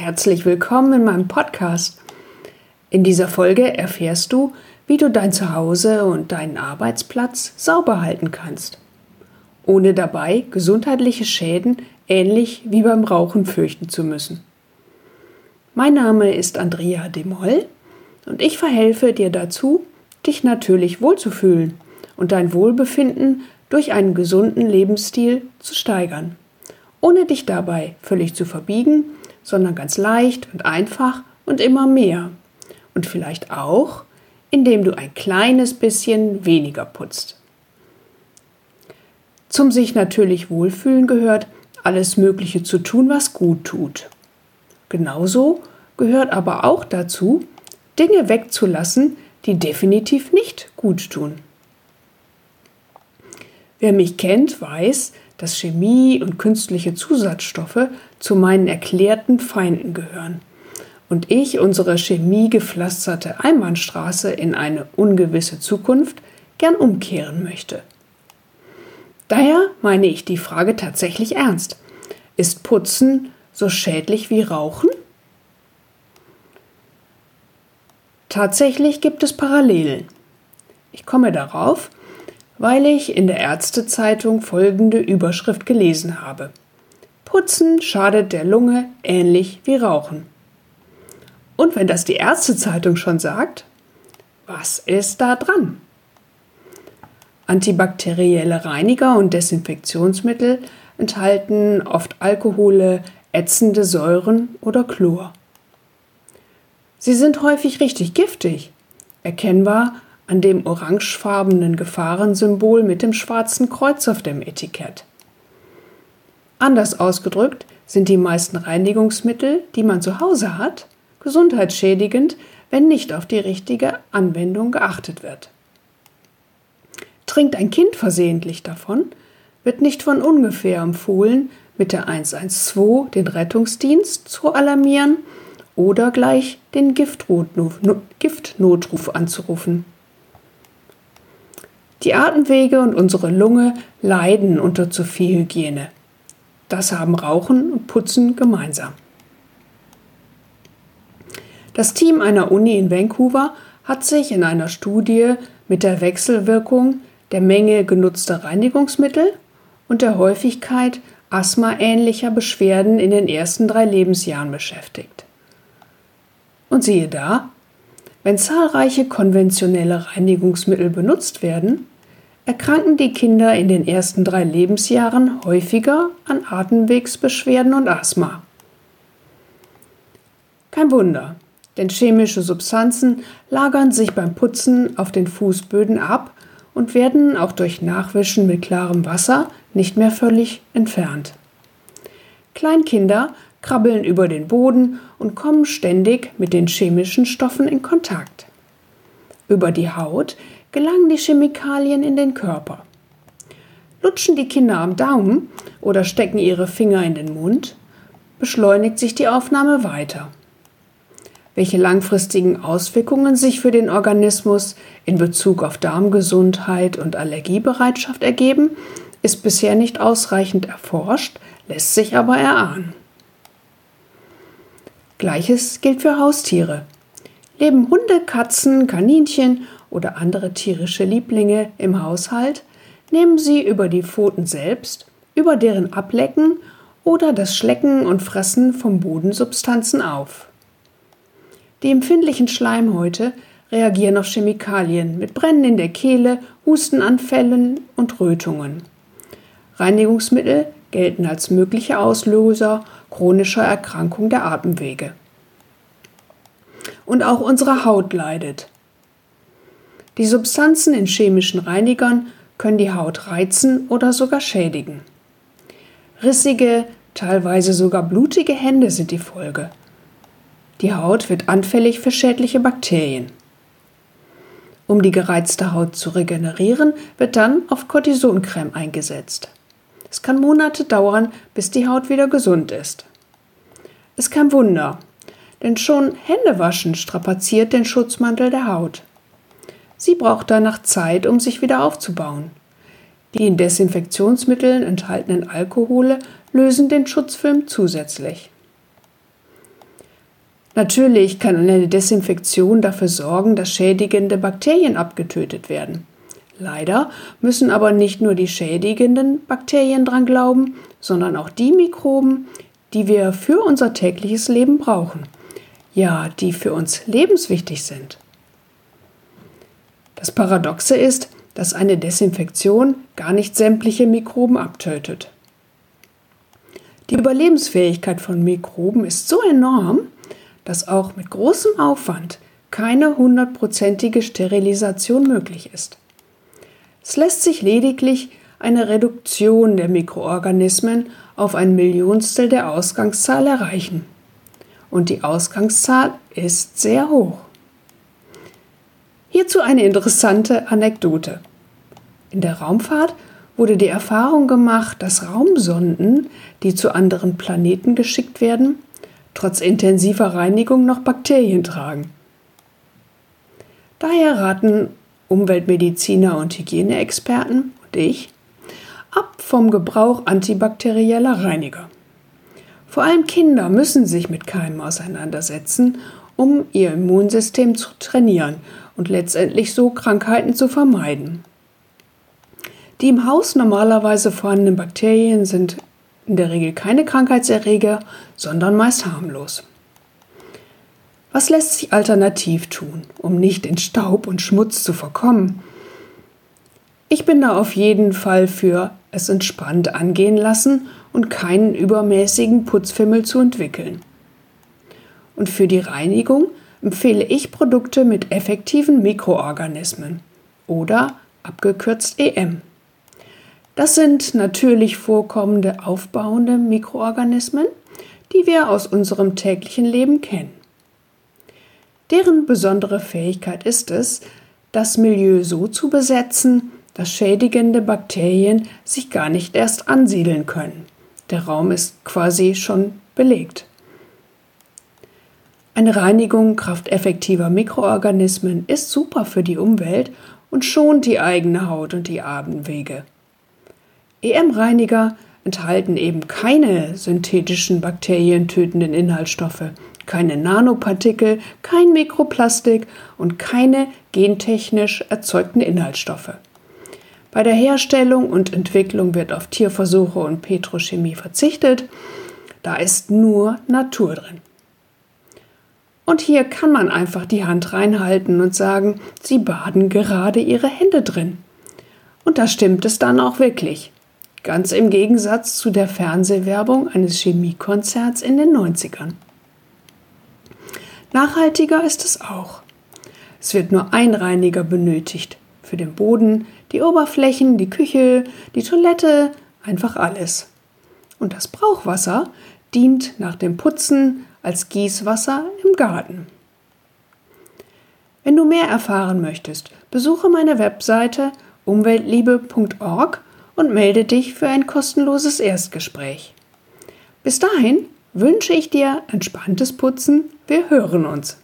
Herzlich willkommen in meinem Podcast. In dieser Folge erfährst du, wie du dein Zuhause und deinen Arbeitsplatz sauber halten kannst, ohne dabei gesundheitliche Schäden ähnlich wie beim Rauchen fürchten zu müssen. Mein Name ist Andrea Demoll und ich verhelfe dir dazu, dich natürlich wohlzufühlen und dein Wohlbefinden durch einen gesunden Lebensstil zu steigern, ohne dich dabei völlig zu verbiegen, sondern ganz leicht und einfach und immer mehr. Und vielleicht auch, indem du ein kleines bisschen weniger putzt. Zum sich natürlich wohlfühlen gehört, alles Mögliche zu tun, was gut tut. Genauso gehört aber auch dazu, Dinge wegzulassen, die definitiv nicht gut tun. Wer mich kennt, weiß, dass Chemie und künstliche Zusatzstoffe zu meinen erklärten Feinden gehören und ich unsere chemiegepflasterte Einbahnstraße in eine ungewisse Zukunft gern umkehren möchte. Daher meine ich die Frage tatsächlich ernst. Ist Putzen so schädlich wie Rauchen? Tatsächlich gibt es Parallelen. Ich komme darauf, weil ich in der Ärztezeitung folgende Überschrift gelesen habe. Putzen schadet der Lunge ähnlich wie Rauchen. Und wenn das die Ärztezeitung schon sagt, was ist da dran? Antibakterielle Reiniger und Desinfektionsmittel enthalten oft Alkohole, ätzende Säuren oder Chlor. Sie sind häufig richtig giftig, erkennbar an dem orangefarbenen Gefahrensymbol mit dem schwarzen Kreuz auf dem Etikett. Anders ausgedrückt sind die meisten Reinigungsmittel, die man zu Hause hat, gesundheitsschädigend, wenn nicht auf die richtige Anwendung geachtet wird. Trinkt ein Kind versehentlich davon, wird nicht von ungefähr empfohlen, mit der 112 den Rettungsdienst zu alarmieren oder gleich den Giftnotruf anzurufen. Die Atemwege und unsere Lunge leiden unter zu viel Hygiene. Das haben Rauchen und Putzen gemeinsam. Das Team einer Uni in Vancouver hat sich in einer Studie mit der Wechselwirkung der Menge genutzter Reinigungsmittel und der Häufigkeit asthmaähnlicher Beschwerden in den ersten drei Lebensjahren beschäftigt. Und siehe da, wenn zahlreiche konventionelle Reinigungsmittel benutzt werden, erkranken die Kinder in den ersten drei Lebensjahren häufiger an Atemwegsbeschwerden und Asthma. Kein Wunder, denn chemische Substanzen lagern sich beim Putzen auf den Fußböden ab und werden auch durch Nachwischen mit klarem Wasser nicht mehr völlig entfernt. Kleinkinder krabbeln über den Boden und kommen ständig mit den chemischen Stoffen in Kontakt. Über die Haut gelangen die Chemikalien in den Körper. Lutschen die Kinder am Daumen oder stecken ihre Finger in den Mund, beschleunigt sich die Aufnahme weiter. Welche langfristigen Auswirkungen sich für den Organismus in Bezug auf Darmgesundheit und Allergiebereitschaft ergeben, ist bisher nicht ausreichend erforscht, lässt sich aber erahnen. Gleiches gilt für Haustiere. Leben Hunde, Katzen, Kaninchen oder andere tierische Lieblinge im Haushalt, nehmen sie über die Pfoten selbst, über deren Ablecken oder das Schlecken und Fressen von Bodensubstanzen auf. Die empfindlichen Schleimhäute reagieren auf Chemikalien mit Brennen in der Kehle, Hustenanfällen und Rötungen. Reinigungsmittel gelten als mögliche Auslöser chronischer Erkrankung der Atemwege. Und auch unsere Haut leidet. Die Substanzen in chemischen Reinigern können die Haut reizen oder sogar schädigen. Rissige, teilweise sogar blutige Hände sind die Folge. Die Haut wird anfällig für schädliche Bakterien. Um die gereizte Haut zu regenerieren, wird dann auf Cortisoncreme eingesetzt. Es kann Monate dauern, bis die Haut wieder gesund ist. Ist kein Wunder, denn schon Händewaschen strapaziert den Schutzmantel der Haut. Sie braucht danach Zeit, um sich wieder aufzubauen. Die in Desinfektionsmitteln enthaltenen Alkohole lösen den Schutzfilm zusätzlich. Natürlich kann eine Desinfektion dafür sorgen, dass schädigende Bakterien abgetötet werden. Leider müssen aber nicht nur die schädigenden Bakterien dran glauben, sondern auch die Mikroben, die wir für unser tägliches Leben brauchen. Ja, die für uns lebenswichtig sind. Das Paradoxe ist, dass eine Desinfektion gar nicht sämtliche Mikroben abtötet. Die Überlebensfähigkeit von Mikroben ist so enorm, dass auch mit großem Aufwand keine hundertprozentige Sterilisation möglich ist. Es lässt sich lediglich eine Reduktion der Mikroorganismen auf ein Millionstel der Ausgangszahl erreichen. Und die Ausgangszahl ist sehr hoch. Hierzu eine interessante Anekdote. In der Raumfahrt wurde die Erfahrung gemacht, dass Raumsonden, die zu anderen Planeten geschickt werden, trotz intensiver Reinigung noch Bakterien tragen. Daher raten Umweltmediziner und Hygieneexperten und ich ab vom Gebrauch antibakterieller Reiniger. Vor allem Kinder müssen sich mit Keimen auseinandersetzen, um ihr Immunsystem zu trainieren und letztendlich so Krankheiten zu vermeiden. Die im Haus normalerweise vorhandenen Bakterien sind in der Regel keine Krankheitserreger, sondern meist harmlos. Was lässt sich alternativ tun, um nicht in Staub und Schmutz zu verkommen? Ich bin da auf jeden Fall für es entspannt angehen lassen und keinen übermäßigen Putzfimmel zu entwickeln. Und für die Reinigung empfehle ich Produkte mit effektiven Mikroorganismen oder abgekürzt EM. Das sind natürlich vorkommende aufbauende Mikroorganismen, die wir aus unserem täglichen Leben kennen. Deren besondere Fähigkeit ist es, das Milieu so zu besetzen, dass schädigende Bakterien sich gar nicht erst ansiedeln können. Der Raum ist quasi schon belegt. Eine Reinigung krafteffektiver Mikroorganismen ist super für die Umwelt und schont die eigene Haut und die Atemwege. EM-Reiniger enthalten eben keine synthetischen bakterientötenden Inhaltsstoffe, keine Nanopartikel, kein Mikroplastik und keine gentechnisch erzeugten Inhaltsstoffe. Bei der Herstellung und Entwicklung wird auf Tierversuche und Petrochemie verzichtet. Da ist nur Natur drin. Und hier kann man einfach die Hand reinhalten und sagen, Sie baden gerade Ihre Hände drin. Und da stimmt es dann auch wirklich. Ganz im Gegensatz zu der Fernsehwerbung eines Chemiekonzerts in den 90ern. Nachhaltiger ist es auch. Es wird nur ein Reiniger benötigt. Für den Boden, die Oberflächen, die Küche, die Toilette, einfach alles. Und das Brauchwasser dient nach dem Putzen als Gießwasser im Garten. Wenn du mehr erfahren möchtest, besuche meine Webseite umweltliebe.org und melde dich für ein kostenloses Erstgespräch. Bis dahin wünsche ich dir entspanntes Putzen. Wir hören uns.